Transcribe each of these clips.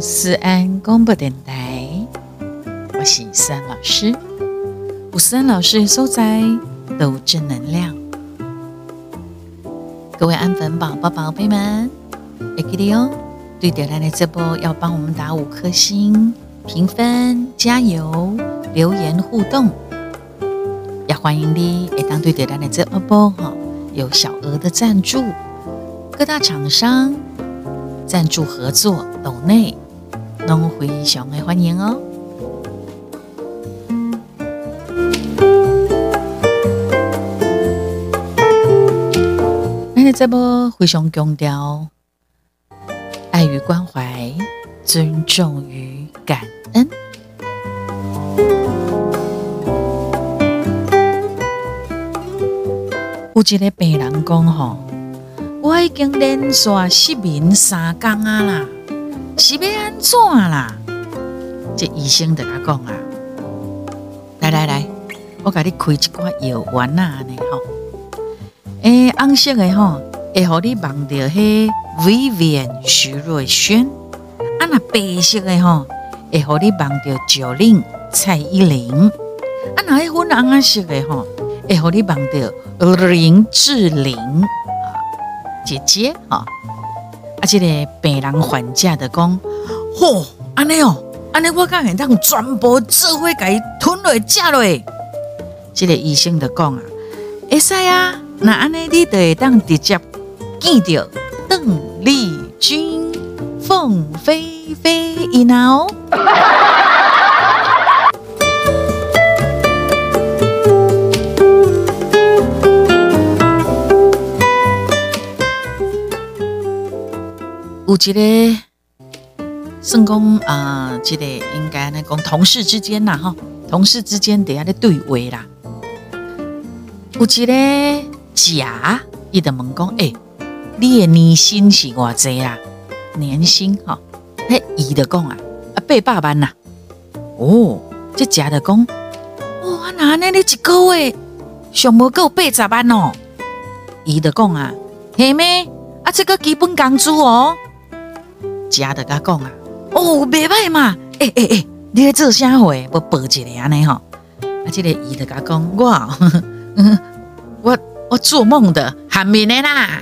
思安广播电台，我是思安老师。有思安老师的所在都正能量。各位安粉宝宝宝贝们，会记得哦，对点亮的这波要帮我们打五颗星评分，加油！留言互动，也欢迎你会当对点亮的这波哈有小额的赞助，各大厂商。赞助合作，岛内拢非常的欢迎哦。那这波非常强调爱与关怀、尊重与感恩。有一个病人讲吼。我已经连续失眠三天啊啦，是要安怎啦？这医生就甲讲啊，来来来，我甲你开一罐药丸啊，尼吼。诶，红色的吼，会互你忘掉迄 Vivian 徐若瑄；啊，那白色的吼，会互你忘掉 Jolin 蔡依林；啊，那迄粉红色的吼，会互你忘掉林志玲啊。姐姐啊，即，这个病人患者的讲，嚯，安尼哦，安尼我敢会当全部做伙甲伊吞落食落。这个医生就讲啊，会使啊，那安尼你就会当直接见到邓丽君、凤飞飞一闹。有一个算讲啊，这个应该呢讲同事之间呐，哈，同事之间底下咧对话啦。有一个甲，伊就问讲，诶，你的年薪是偌济啦？年薪哈，迄伊就讲啊，啊八百万呐。哦，这甲就讲，哇，那安尼你一个月上无够八十万哦？伊就讲啊，系咩？啊，这个基本工资哦。家的甲讲啊，哦，袂歹嘛，诶诶诶，你咧做啥货？要报一个安尼吼。啊，这个伊就甲讲，我，我我做梦的，喊面的啦。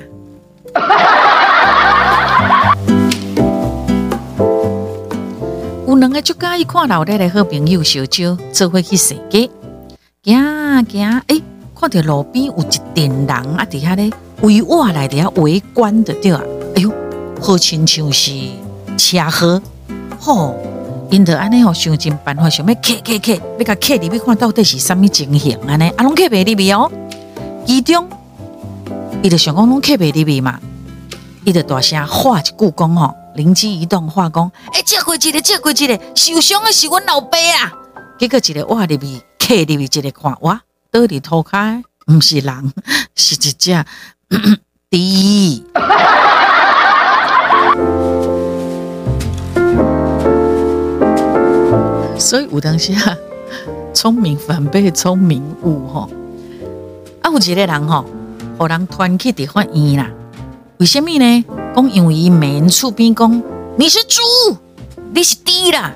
有两个就介意看老爹的好朋友小酒，做伙去踅街，行行，诶，看到路边有一群人啊，伫遐咧围我来伫遐围观的对啊，好亲像是车祸，吼！因着安尼吼，想尽办法想要客客客，要甲客入去看到底是啥物情形安尼，啊，拢客袂入去哦。其中，伊就想讲拢客袂入去嘛，伊就大声话一句讲吼，灵机一动话讲，哎，借过一个，借过一个，受伤的是阮老爸啊！结果一个话入去，客入去，一个看，哇，倒伫涂骹，毋是人，是一只猪。所以有当时啊，聪明反被聪明误吼。啊，有一个人吼，互人团去伫法院啦。为什么呢？讲因为伊面厝边讲你是猪，你是猪啦，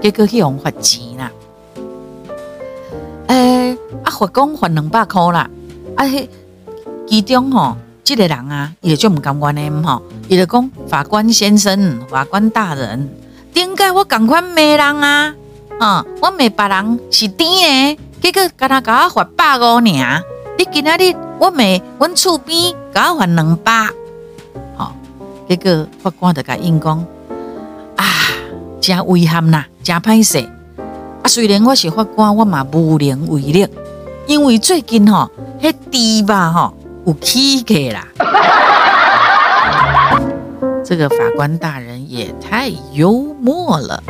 结果去用罚钱啦。诶，啊，罚讲罚两百箍啦。啊，迄其中吼，即个人啊，伊就毋甘愿的吼，伊就讲法官先生、法官大人，点解我共款骂人啊？啊！我骂别人是甜的，结果甲他甲我罚百五尔。你今仔日我骂阮厝边甲我罚两百，好，结果法官就甲因讲啊，真遗憾呐，真歹势。啊，虽然我是法官，我嘛无能为力，因为最近吼，迄猪吧吼有起价啦。这个法官大人也太幽默了。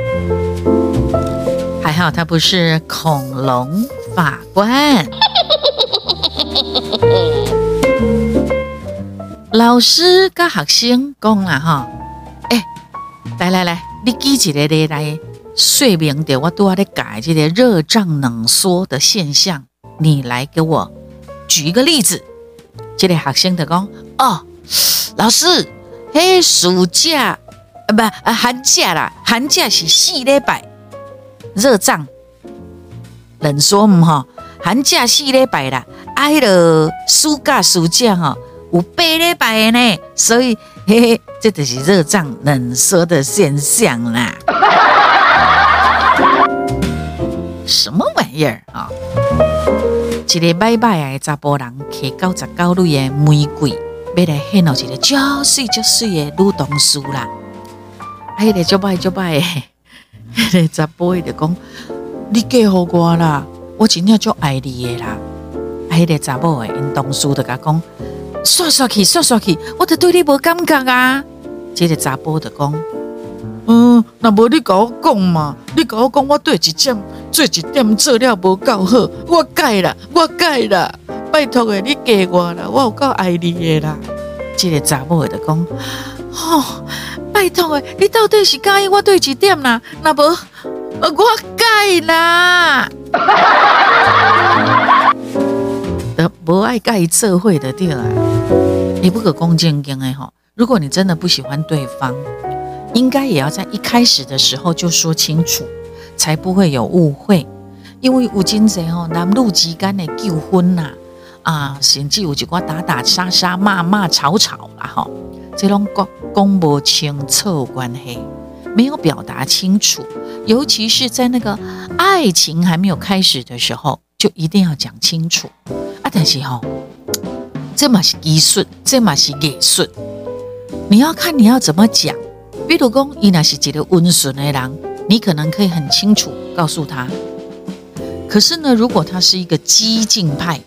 还好他不是恐龙法官。老师跟学生讲啦哈，哎，来来来，你举一个例来说明的，我都要来改这个热胀冷缩的现象。你来给我举一个例子。这个学生就讲，哦，老师，嘿，暑假啊不啊寒假啦，寒假是四礼拜，热胀冷缩唔吼，寒假四礼拜啦，啊迄个暑假暑假吼有八礼拜呢，所以嘿嘿，这就是热胀冷缩的现象啦。什么玩意儿啊？一个拜拜的查甫人，摕九十九蕊的玫瑰，要来献到一个足水足水的女同事啦。啊，迄个足拜足拜的，迄个查甫伊就讲：你嫁互我啦，我真正足爱你的啦。啊，迄个查某的因同事就甲讲：刷刷去，刷刷去，我著对你无感觉啊。这个查甫就讲：嗯，那无你甲我讲嘛，你甲我讲，我对一点。做一点做了无够好，我改啦，我改啦，拜托诶，你嫁我啦，我有够爱你诶啦。这个查某就讲，吼，拜托诶，你到底是介意我对一点啦？那无，我改啦。得 无爱介意做会的对啦。你不可恭敬敬诶吼，如果你真的不喜欢对方，应该也要在一开始的时候就说清楚。才不会有误会，因为有真侪吼男女之间的纠纷呐，啊，甚至有一寡打打杀杀、骂骂吵吵啦，吼，这种讲讲不清楚关系，没有表达清楚，尤其是在那个爱情还没有开始的时候，就一定要讲清楚啊。但是吼，这嘛是技术，这嘛是艺术，你要看你要怎么讲。比如讲，伊那是一个温顺的人。你可能可以很清楚告诉他，可是呢，如果他是一个激进派，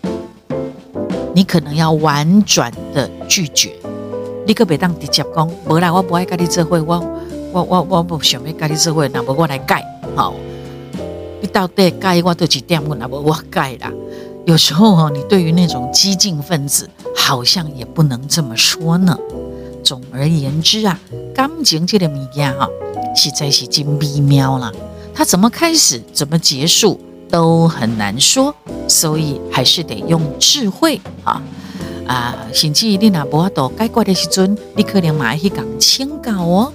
你可能要婉转的拒绝。你可别当直接讲，无啦，我不爱跟你做会，我我我我不想要跟你做会，那么我来改。好，你到底改我都几点问，那么我改啦。有时候哈，你对于那种激进分子，好像也不能这么说呢。总而言之啊，感情这个物件哈。实在是真微妙了，它怎么开始，怎么结束都很难说，所以还是得用智慧啊啊！甚至你若无法度解决的时阵，你可能马上去讲请教哦。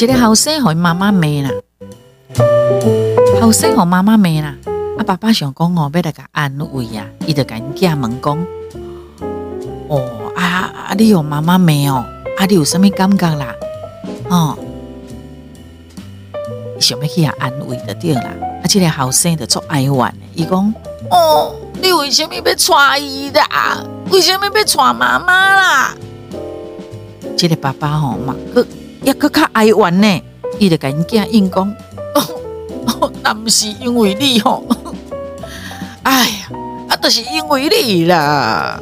一个后生和妈妈骂啦，后生和妈妈骂啦，啊爸爸想讲哦，要来个安慰啊，伊就甲囝问讲。哦啊啊！你有妈妈没有？啊，你有什么感觉啦？哦，想要去安慰的对啦。啊，这个后生的做哀怨，伊讲哦，你为什么要娶伊啦？为什么要娶妈妈啦？这个爸爸吼嘛，佮也佮较哀怨呢。伊就甲因囝应讲，哦，那不是因为你吼，哎呀，啊，都是因为你啦。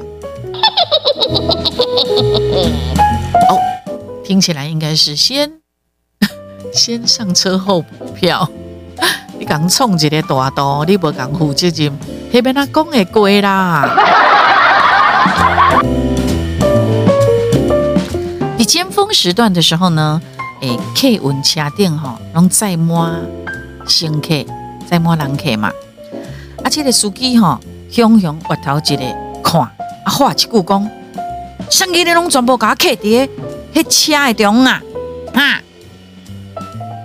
哦，听起来应该是先 先上车后补票。你刚冲一个大道，你不敢负责任，那边他讲会过啦。你尖峰时段的时候呢，诶，客运车顶吼，拢载满乘客，载满人客嘛。啊，这个司机吼，向向额头一个看，啊，话一句讲。上机你拢全部甲我客伫迄车的中啊，哈！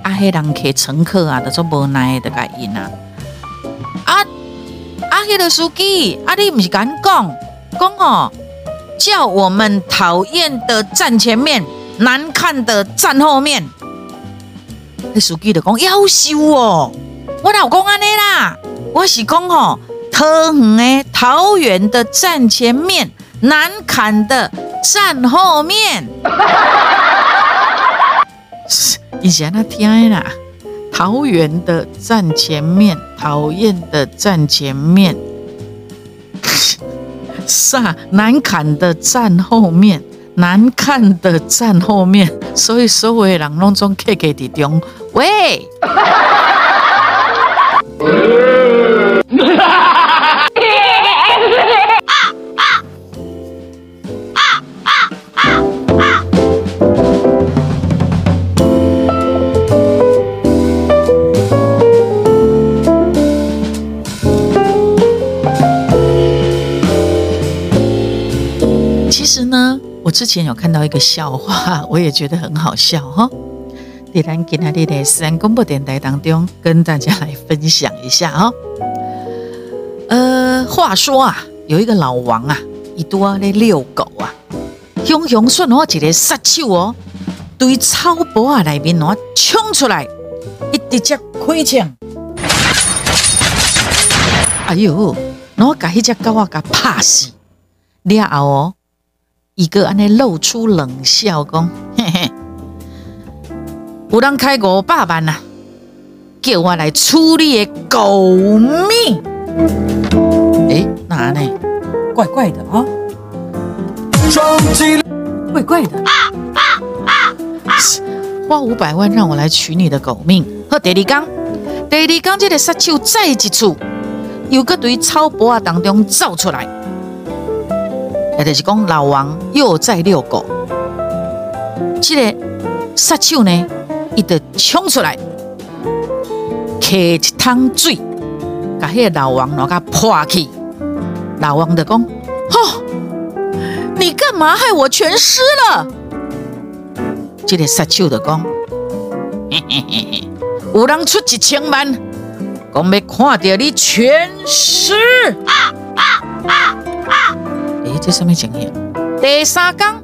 啊，迄人客乘客啊，都做无奈的甲因啊。啊啊，迄个司机，啊，你毋是敢讲讲哦，叫我们讨厌的站前面，难看的站后面。迄司机就讲夭寿哦，我老公安尼啦，我是讲哦，桃园的桃园的站前面。难砍的站后面，以前他听啦，桃园的站前面，讨厌的站前面，啥难砍的站后面，难看的站后面，所以所有人拢总客客伫中，喂。之前有看到一个笑话，我也觉得很好笑哈。在咱今天的私人广播电台当中，跟大家来分享一下哈。呃，话说啊，有一个老王啊，一多咧遛狗啊，雄雄顺我一个杀手哦，对草坡啊内面喏冲出来，一直接开枪，哎呦，我把迄只狗啊给拍死，了后哦，一个安尼露出冷笑，讲嘿嘿，有人开五百万呐，叫我来处理的狗命。哎，哪呢？怪怪的啊！怪怪的。花五百万让我来取你的狗命。和第二刚，第二刚这个杀手再一次，又个对草坡啊当中走出来，也就是讲老王又在遛狗。这个杀手呢，伊就冲出来，揢一汤水。把迄个老王拿个泼去，老王就讲：“吼，你干嘛害我全湿了？”这个杀手就讲：“嘿嘿嘿嘿，有人出一千万，讲要看到你全湿。”，这什么情形？第三天，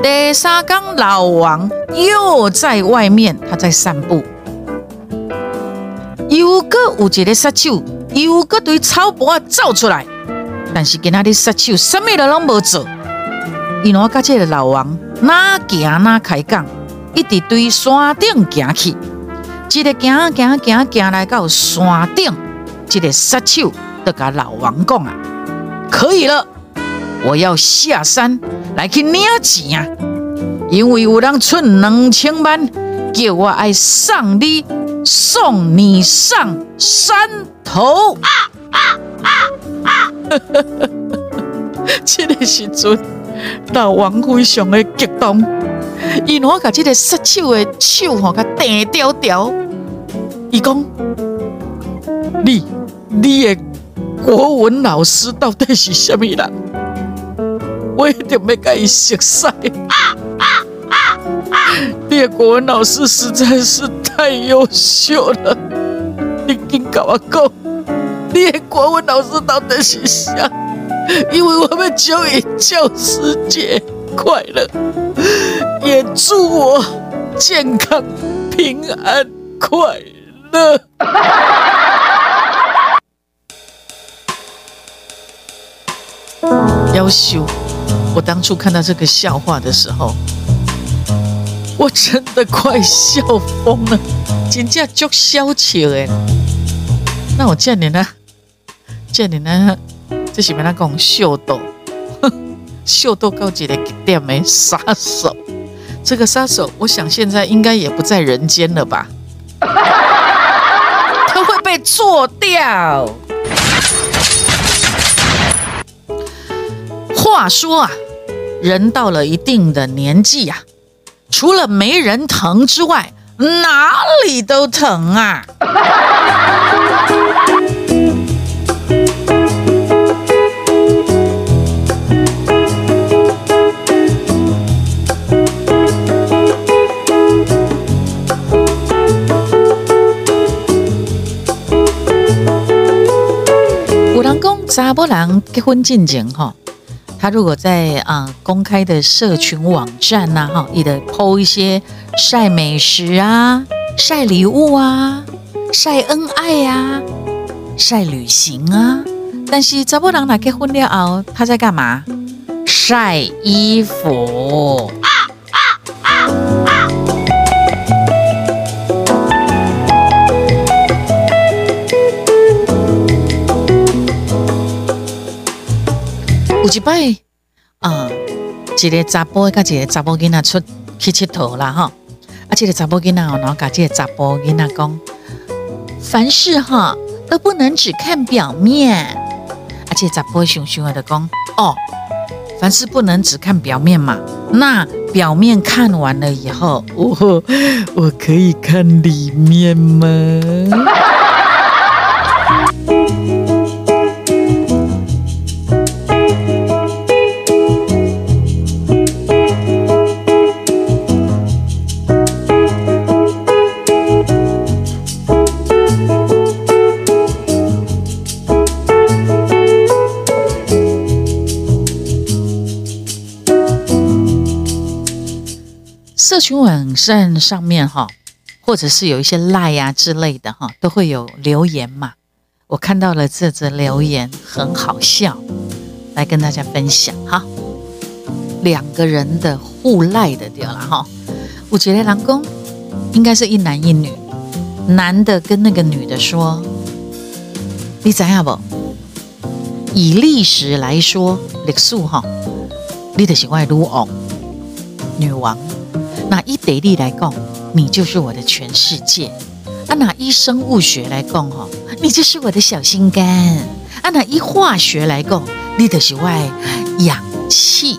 第三天，老王又在外面，他在散步，又个有一个杀手。又个对草坡走出来，但是今仔日杀手什么都拢无做，伊喏甲这个老王哪行哪开讲，一直对山顶行去，一个行行行行来到山顶，这个杀手就甲老王讲啊，可以了，我要下山来去领钱啊，因为有人出两千万，叫我爱上你。送你上山头！啊啊啊啊！这个时阵，老王非常的激动，伊拿甲这个杀手的手吼，甲定掉掉。伊讲：你你的国文老师到底是什么人？我一定要甲伊熟悉。你的国文老师实在是太优秀了，你紧跟我讲，你的国文老师到底是啥？因为我们祝你教师节快乐，也祝我健康平安快乐。优秀！我当初看到这个笑话的时候。我真的快笑疯了，真正足笑笑的。那我见你呢？见你呢？这是咩？他讲秀逗，秀逗高级的点没杀手。这个杀手，我想现在应该也不在人间了吧？他会被做掉。话说啊，人到了一定的年纪呀。除了没人疼之外，哪里都疼啊！有人讲查甫人结婚进前吼。他如果在啊公开的社群网站呐，哈，你的 PO 一些晒美食啊、晒礼物啊、晒恩爱呀、晒旅行啊。但是查甫人来结婚了后，他在干嘛？晒衣服。有一摆啊，一个查甫甲一个查甫囡仔出去佚佗啦，哈！啊，这个查甫囡仔然后甲这个查甫囡仔讲，凡事哈都不能只看表面。而且查甫想想的讲，哦，凡事不能只看表面嘛。那表面看完了以后，我我可以看里面吗？群网站上面哈，或者是有一些赖呀之类的哈，都会有留言嘛。我看到了这则留言，很好笑，来跟大家分享哈。两个人的互赖的掉了哈。我觉得老公应该是一男一女，男的跟那个女的说：“你知下不？以历史来说，历史哈，你的是我女王，女王。”那以地理来讲，你就是我的全世界；啊，那以生物学来讲，哈，你就是我的小心肝；啊，那以化学来讲，你就是我氧气；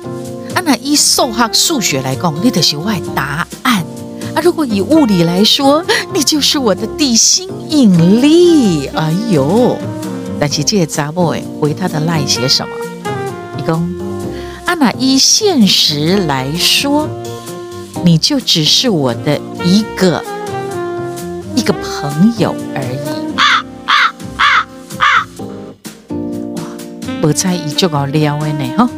啊，那以数学数学来讲，你就是我答案；啊，如果以物理来说，你就是我的地心引力。哎呦！但是这个查某诶，回他的赖写什么？一共啊，那以现实来说。你就只是我的一个一个朋友而已。哇，我猜一就搞撩的呢哈，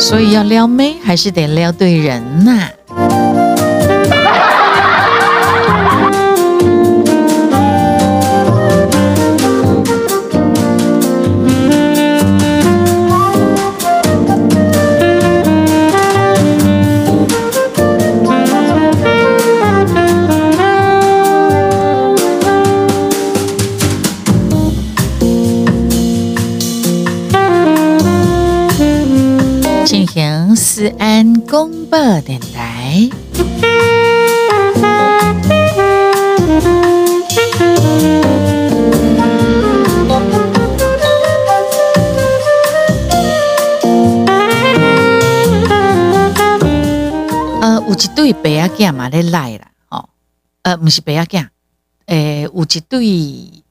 所以要撩妹还是得撩对人呐。电台。呃，有一对白阿囝嘛咧来啦，哦，呃，不是白阿囝，诶，有一对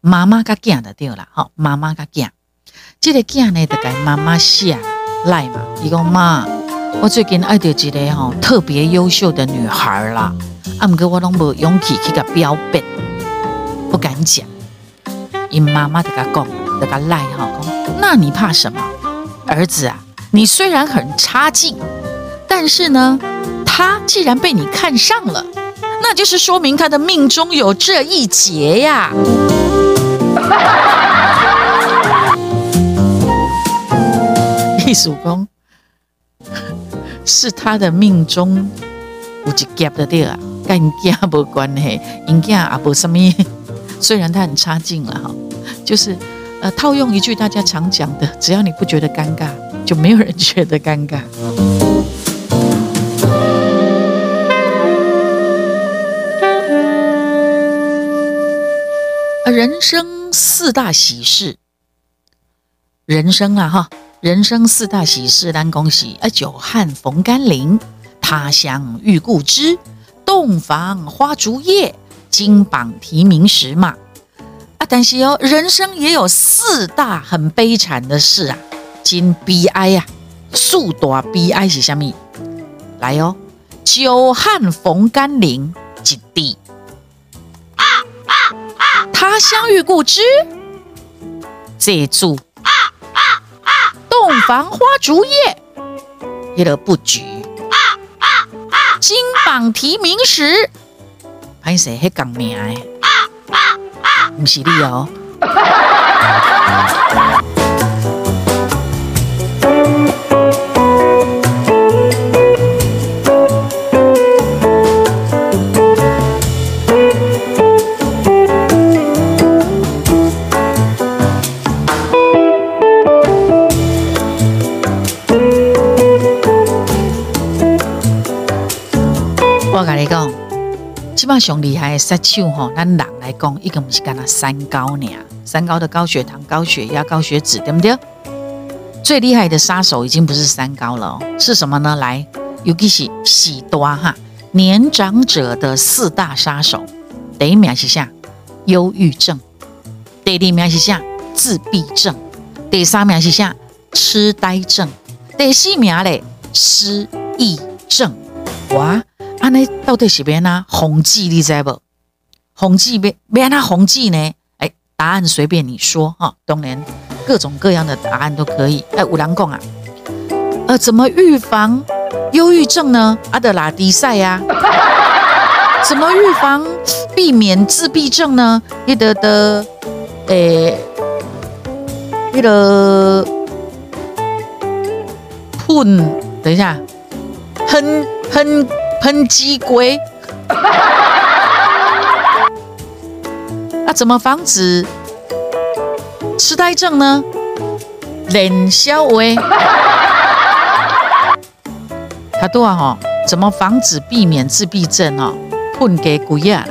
妈妈甲囝的对啦，吼，妈妈甲囝，这个囝呢，就甲妈妈写。赖嘛，伊讲妈，我最近爱到一个吼特别优秀的女孩啦，啊，毋过我拢无勇气去甲表白，不敢讲。因妈妈就甲讲，就甲赖哈讲，那你怕什么？儿子啊，你虽然很差劲，但是呢，他既然被你看上了，那就是说明他的命中有这一劫呀。艺术工是他的命中有一劫的对啊，跟囝无关系，因囝也无什么。虽然他很差劲了哈，就是呃套用一句大家常讲的，只要你不觉得尴尬，就没有人觉得尴尬。人生四大喜事，人生啊哈。人生四大喜事，单恭喜啊！久旱逢甘霖，他乡遇故知，洞房花烛夜，金榜题名时嘛。啊，但是哦，人生也有四大很悲惨的事啊，金悲哀呀！四大悲哀是什么？来哦，久旱逢甘霖，一地；他乡遇故知，这一组。洞房花烛夜，一个布局；金榜题名时，潘谁还讲名？不是你哦。上厉害的杀手吼，咱人来讲，一个不是干那三高呢，三高的高血糖、高血压、高血脂，对不对？最厉害的杀手已经不是三高了，是什么呢？来，尤其是喜多哈，年长者的四大杀手，第一名是啥？忧郁症，第二名是啥？自闭症，第三名是啥？痴呆症，第四名嘞，失忆症，哇！安尼到底是变哪红记？你知不？红记变变哪红记呢？哎，答案随便你说哈，当然各种各样的答案都可以。哎，五郎讲啊，呃，怎么预防忧郁症呢？阿德拉迪赛呀。怎么预防、避免自闭症呢？你的的，诶，那个喷，等一下，喷喷喷鸡龟。那怎么防止痴呆症呢？冷消微。他多啊哈？怎么防止、避免自闭症哦？分给鬼啊，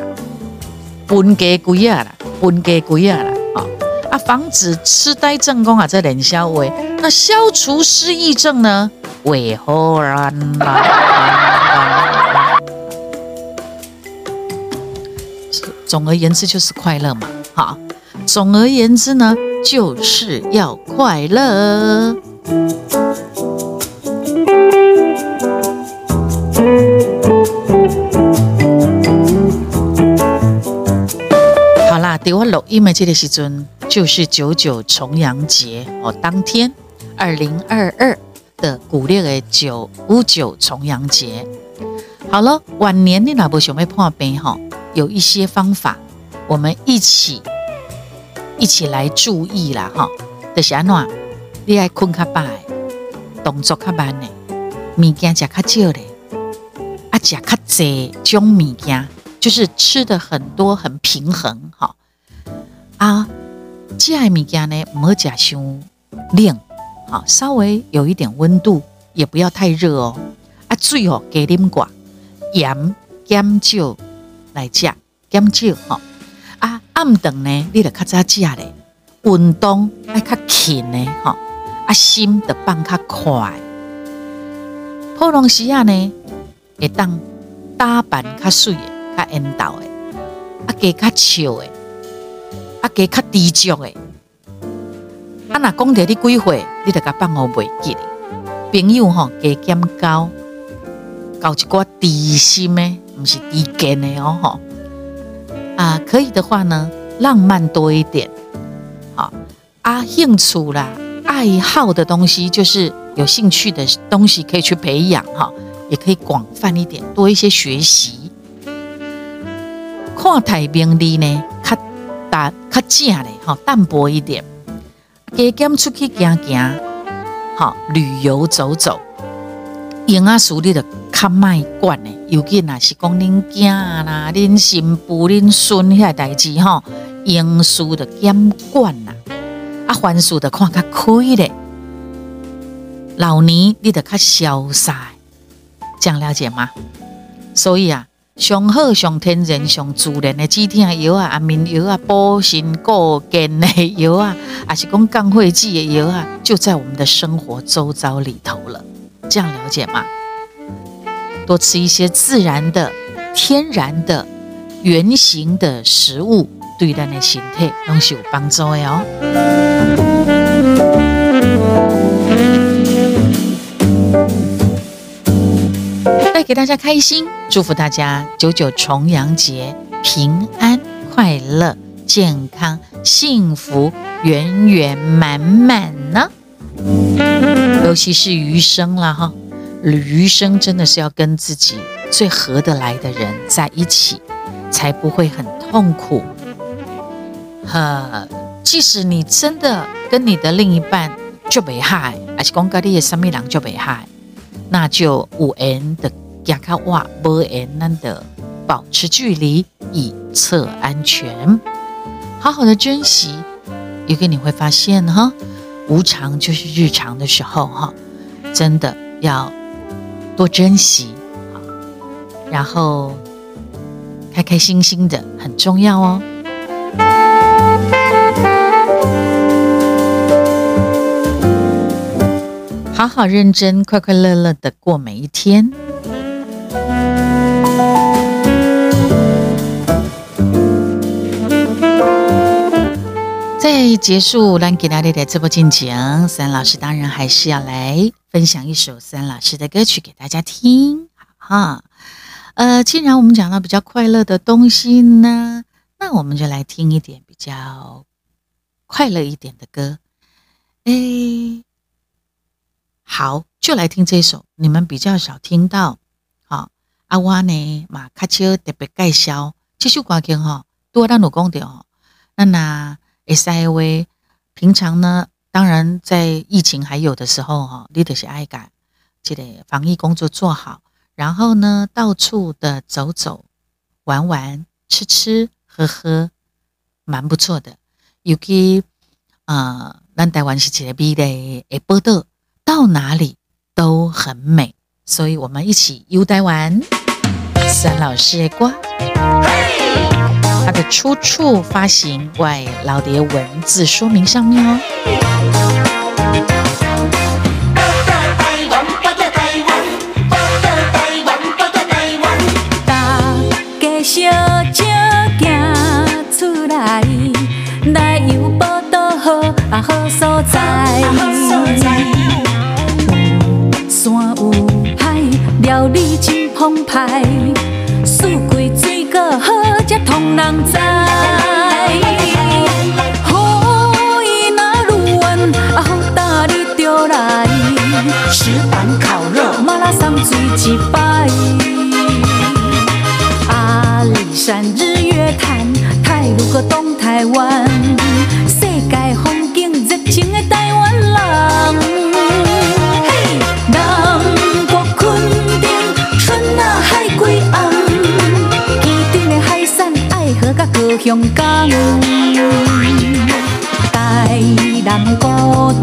分给鬼啊啦，分给鬼啊啦啊！啊，防止痴呆症功啊，在冷消为那消除失忆症呢？为何然？总而言之就是快乐嘛，哈。总而言之呢，就是要快乐。好啦对我录音的这个时阵，就是九九重阳节哦，当天二零二二的古历的九五九重阳节。好了，晚年你哪不想要破病哈？有一些方法，我们一起一起来注意啦哈。就是安怎，你爱困较饱，动作较慢的，物件食较少的，啊食较济种物件，就是吃的很多很平衡哈。啊，这爱物件呢，唔好食伤冷，好，稍微有一点温度，也不要太热哦。啊，水哦，加啉寡，盐减少来食，减少哈。啊，暗顿呢，你得较早食咧，运动爱较勤呢，哈。啊，心得放较快，普通时啊呢，会当打扮较水的，较缘投的，啊，加较笑的。啊，加较低俗诶！啊，若讲着你几岁，你著甲放我袂记哩。朋友吼，加减交，交一寡知心诶，不是低贱的哦吼。啊，可以的话呢，浪漫多一点。好，啊，兴趣啦，爱好的东西，就是有兴趣的东西，可以去培养哈，也可以广泛一点，多一些学习。看太平利呢，较。大较正嘞，哈，淡薄一点，加减出去行行，好旅游走走，用啊处理的较卖惯嘞，尤其那是讲恁囝啦、恁新妇、恁孙遐代志吼，应事的减惯啦，啊，凡事的看较开咧，老年你得较潇洒，这样了解吗？所以啊。上好、上天然、上自然的止痛药啊、安眠药啊、补肾固健的药啊，还是讲降血脂的药啊，就在我们的生活周遭里头了。这样了解吗？多吃一些自然的、天然的、原形的食物，对咱的身体都是有帮助的哦。给大家开心，祝福大家九九重阳节平安、快乐、健康、幸福、圆圆满满呢。尤其是余生了哈，余生真的是要跟自己最合得来的人在一起，才不会很痛苦。呵，即使你真的跟你的另一半就没害，而且讲家的什么人就没害，那就五 n 的。亚卡瓦波恩难的保持距离以测安全，好好的珍惜。有个你会发现哈，无常就是日常的时候哈，真的要多珍惜然后开开心心的很重要哦。好好认真、快快乐乐的过每一天。在结束兰吉拉丽的直播进行，三老师当然还是要来分享一首三老师的歌曲给大家听，哈。呃，既然我们讲到比较快乐的东西呢，那我们就来听一点比较快乐一点的歌。哎，好，就来听这首，你们比较少听到。好，阿我呢马，卡丘特别介绍这首歌曲哈，多咱有讲到。那那 S I V 平常呢，当然在疫情还有的时候哈，你得是爱感，记得防疫工作做好，然后呢，到处的走走、玩玩、吃吃喝喝，蛮不错的。尤其啊，咱台湾是一个美的诶报道，到哪里都很美，所以我们一起游台湾。三老师的歌。它的出处、发行外老碟文字说明上面哦。香港，台南古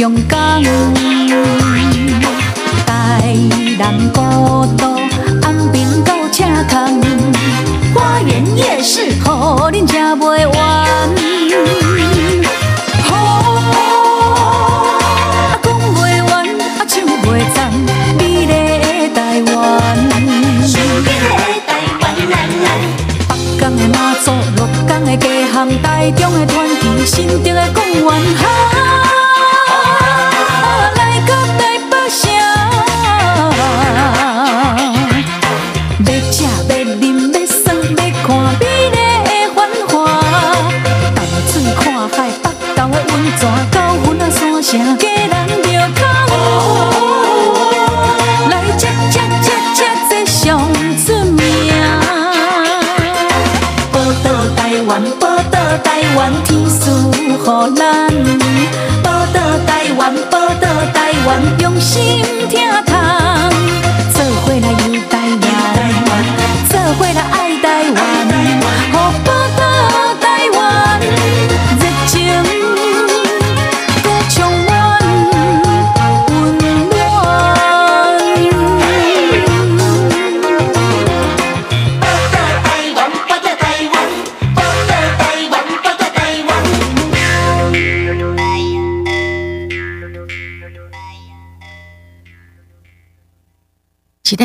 香港，台南古都，安平到赤坎，花园夜市，好恁吃袂完。好，讲袂完，唱袂赞，美丽的台湾。北港的妈祖，鹿港的家巷，台中的传奇，新竹的公园。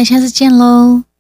下次见喽。